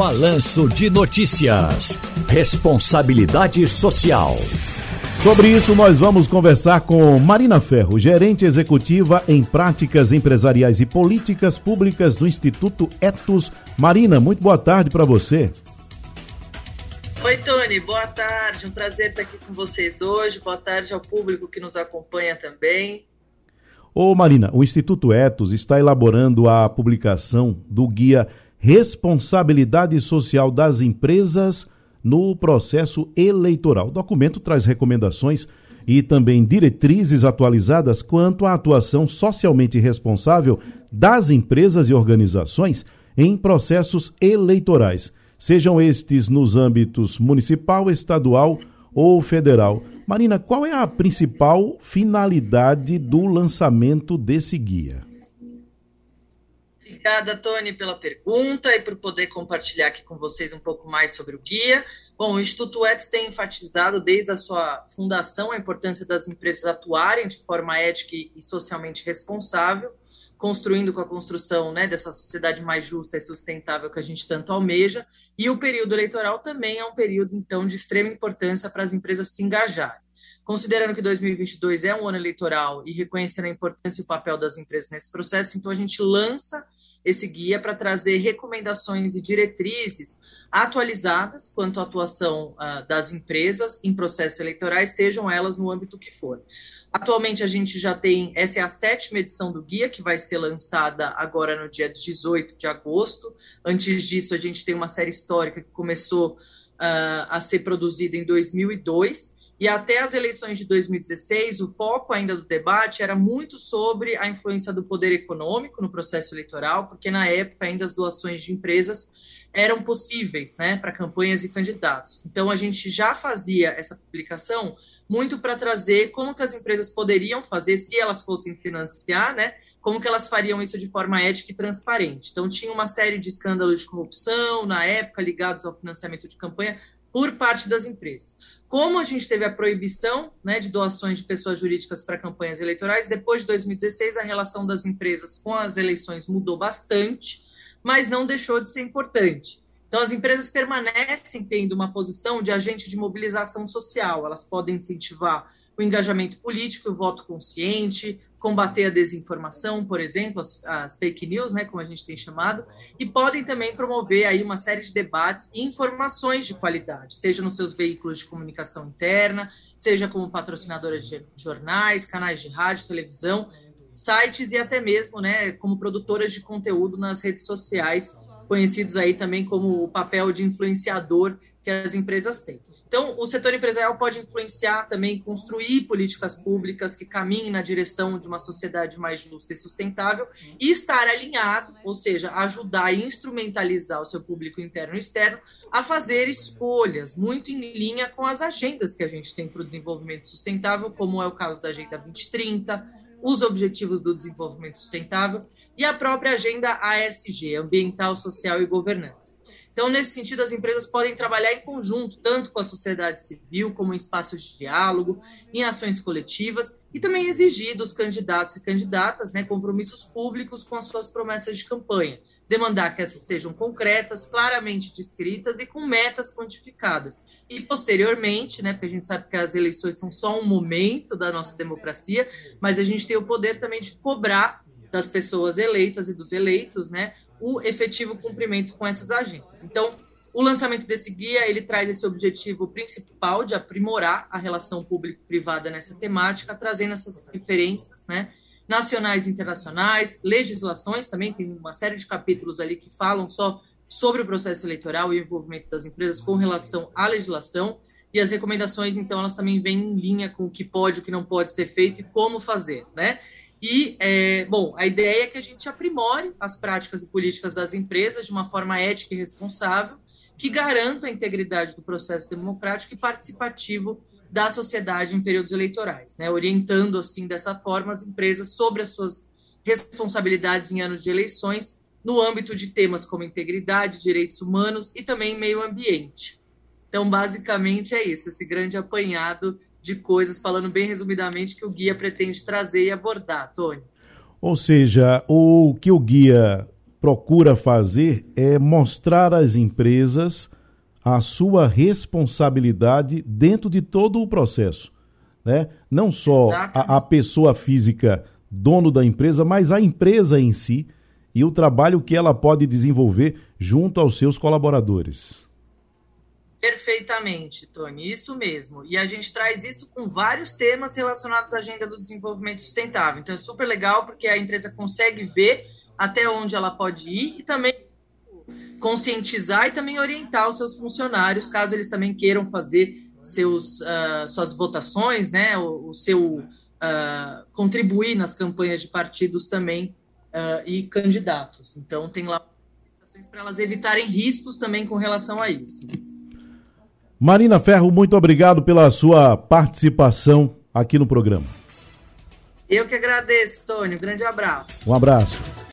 Balanço de Notícias. Responsabilidade Social. Sobre isso, nós vamos conversar com Marina Ferro, gerente executiva em práticas empresariais e políticas públicas do Instituto Etos. Marina, muito boa tarde para você. Oi, Tony, boa tarde. Um prazer estar aqui com vocês hoje. Boa tarde ao público que nos acompanha também. Ô Marina, o Instituto Etos está elaborando a publicação do guia Responsabilidade Social das Empresas no processo eleitoral. O documento traz recomendações e também diretrizes atualizadas quanto à atuação socialmente responsável das empresas e organizações em processos eleitorais, sejam estes nos âmbitos municipal, estadual ou federal. Marina, qual é a principal finalidade do lançamento desse guia? Obrigada, Tony, pela pergunta e por poder compartilhar aqui com vocês um pouco mais sobre o guia. Bom, o Instituto Etos tem enfatizado desde a sua fundação a importância das empresas atuarem de forma ética e socialmente responsável, construindo com a construção né, dessa sociedade mais justa e sustentável que a gente tanto almeja. E o período eleitoral também é um período, então, de extrema importância para as empresas se engajarem. Considerando que 2022 é um ano eleitoral e reconhecendo a importância e o papel das empresas nesse processo, então a gente lança esse guia para trazer recomendações e diretrizes atualizadas quanto à atuação uh, das empresas em processos eleitorais, sejam elas no âmbito que for. Atualmente a gente já tem, essa é a sétima edição do guia, que vai ser lançada agora no dia 18 de agosto. Antes disso, a gente tem uma série histórica que começou uh, a ser produzida em 2002 e até as eleições de 2016, o foco ainda do debate era muito sobre a influência do poder econômico no processo eleitoral, porque na época ainda as doações de empresas eram possíveis né, para campanhas e candidatos. Então a gente já fazia essa publicação muito para trazer como que as empresas poderiam fazer se elas fossem financiar, né? Como que elas fariam isso de forma ética e transparente. Então tinha uma série de escândalos de corrupção na época ligados ao financiamento de campanha por parte das empresas. Como a gente teve a proibição né, de doações de pessoas jurídicas para campanhas eleitorais, depois de 2016 a relação das empresas com as eleições mudou bastante, mas não deixou de ser importante. Então, as empresas permanecem tendo uma posição de agente de mobilização social, elas podem incentivar o engajamento político, o voto consciente, combater a desinformação, por exemplo, as, as, fake news, né, como a gente tem chamado, e podem também promover aí uma série de debates e informações de qualidade, seja nos seus veículos de comunicação interna, seja como patrocinadora de jornais, canais de rádio, televisão, sites e até mesmo, né, como produtoras de conteúdo nas redes sociais, conhecidos aí também como o papel de influenciador que as empresas têm. Então, o setor empresarial pode influenciar também, construir políticas públicas que caminhem na direção de uma sociedade mais justa e sustentável e estar alinhado, ou seja, ajudar e instrumentalizar o seu público interno e externo a fazer escolhas muito em linha com as agendas que a gente tem para o desenvolvimento sustentável, como é o caso da Agenda 2030, os Objetivos do Desenvolvimento Sustentável e a própria Agenda ASG, Ambiental, Social e Governança. Então, nesse sentido, as empresas podem trabalhar em conjunto, tanto com a sociedade civil, como em espaços de diálogo, em ações coletivas, e também exigir dos candidatos e candidatas né, compromissos públicos com as suas promessas de campanha. Demandar que essas sejam concretas, claramente descritas e com metas quantificadas. E, posteriormente, né, porque a gente sabe que as eleições são só um momento da nossa democracia, mas a gente tem o poder também de cobrar das pessoas eleitas e dos eleitos, né, o efetivo cumprimento com essas agendas. Então, o lançamento desse guia ele traz esse objetivo principal de aprimorar a relação público-privada nessa temática, trazendo essas referências, né, nacionais e internacionais, legislações também tem uma série de capítulos ali que falam só sobre o processo eleitoral e o envolvimento das empresas com relação à legislação e as recomendações então elas também vêm em linha com o que pode, o que não pode ser feito e como fazer, né? E, é, bom, a ideia é que a gente aprimore as práticas e políticas das empresas de uma forma ética e responsável, que garanta a integridade do processo democrático e participativo da sociedade em períodos eleitorais, né? orientando, assim, dessa forma, as empresas sobre as suas responsabilidades em anos de eleições, no âmbito de temas como integridade, direitos humanos e também meio ambiente. Então, basicamente, é isso, esse grande apanhado de coisas, falando bem resumidamente, que o guia pretende trazer e abordar, Tony. Ou seja, o que o guia procura fazer é mostrar às empresas a sua responsabilidade dentro de todo o processo. Né? Não só a, a, pessoa física, dono da empresa, mas a empresa em si e o trabalho que ela pode desenvolver junto aos seus colaboradores. Perfeitamente, Tony, isso mesmo. E a gente traz isso com vários temas relacionados à agenda do desenvolvimento sustentável. Então é super legal porque a empresa consegue ver até onde ela pode ir e também conscientizar e também orientar os seus funcionários, caso eles também queiram fazer seus, uh, suas votações, né, o, o seu uh, contribuir nas campanhas de partidos também uh, e candidatos. Então tem lá para elas evitarem riscos também com relação a isso. Marina Ferro, muito obrigado pela sua participação aqui no programa. Eu que agradeço, Tônio. Grande abraço. Um abraço.